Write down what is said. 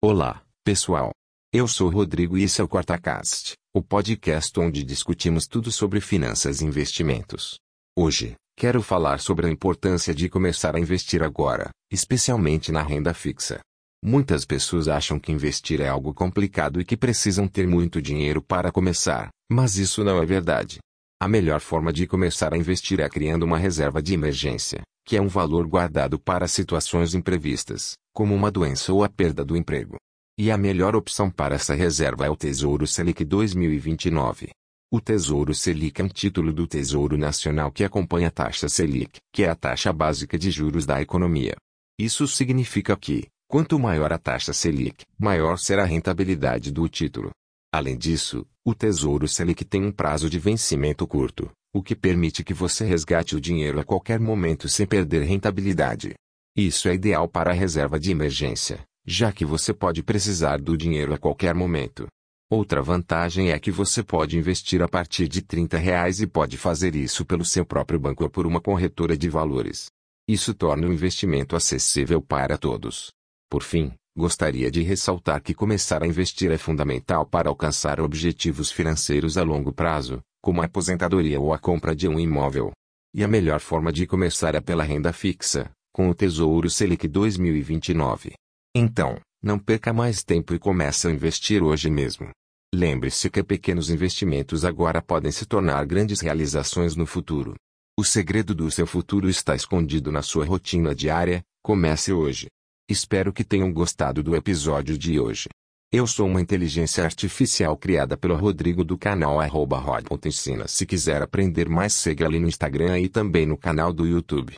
Olá, pessoal. Eu sou Rodrigo e esse é o QuartaCast, o podcast onde discutimos tudo sobre finanças e investimentos. Hoje, quero falar sobre a importância de começar a investir agora, especialmente na renda fixa. Muitas pessoas acham que investir é algo complicado e que precisam ter muito dinheiro para começar, mas isso não é verdade. A melhor forma de começar a investir é criando uma reserva de emergência, que é um valor guardado para situações imprevistas, como uma doença ou a perda do emprego. E a melhor opção para essa reserva é o Tesouro Selic 2029. O Tesouro Selic é um título do Tesouro Nacional que acompanha a taxa Selic, que é a taxa básica de juros da economia. Isso significa que, quanto maior a taxa Selic, maior será a rentabilidade do título. Além disso, o Tesouro Selic tem um prazo de vencimento curto, o que permite que você resgate o dinheiro a qualquer momento sem perder rentabilidade. Isso é ideal para a reserva de emergência, já que você pode precisar do dinheiro a qualquer momento. Outra vantagem é que você pode investir a partir de 30 reais e pode fazer isso pelo seu próprio banco ou por uma corretora de valores. Isso torna o investimento acessível para todos. Por fim, gostaria de ressaltar que começar a investir é fundamental para alcançar objetivos financeiros a longo prazo, como a aposentadoria ou a compra de um imóvel. E a melhor forma de começar é pela renda fixa, com o Tesouro Selic 2029. Então, não perca mais tempo e comece a investir hoje mesmo. Lembre-se que pequenos investimentos agora podem se tornar grandes realizações no futuro. O segredo do seu futuro está escondido na sua rotina diária, comece hoje. Espero que tenham gostado do episódio de hoje. Eu sou uma inteligência artificial criada pelo Rodrigo do canal arroba Se quiser aprender mais siga ali no Instagram e também no canal do YouTube.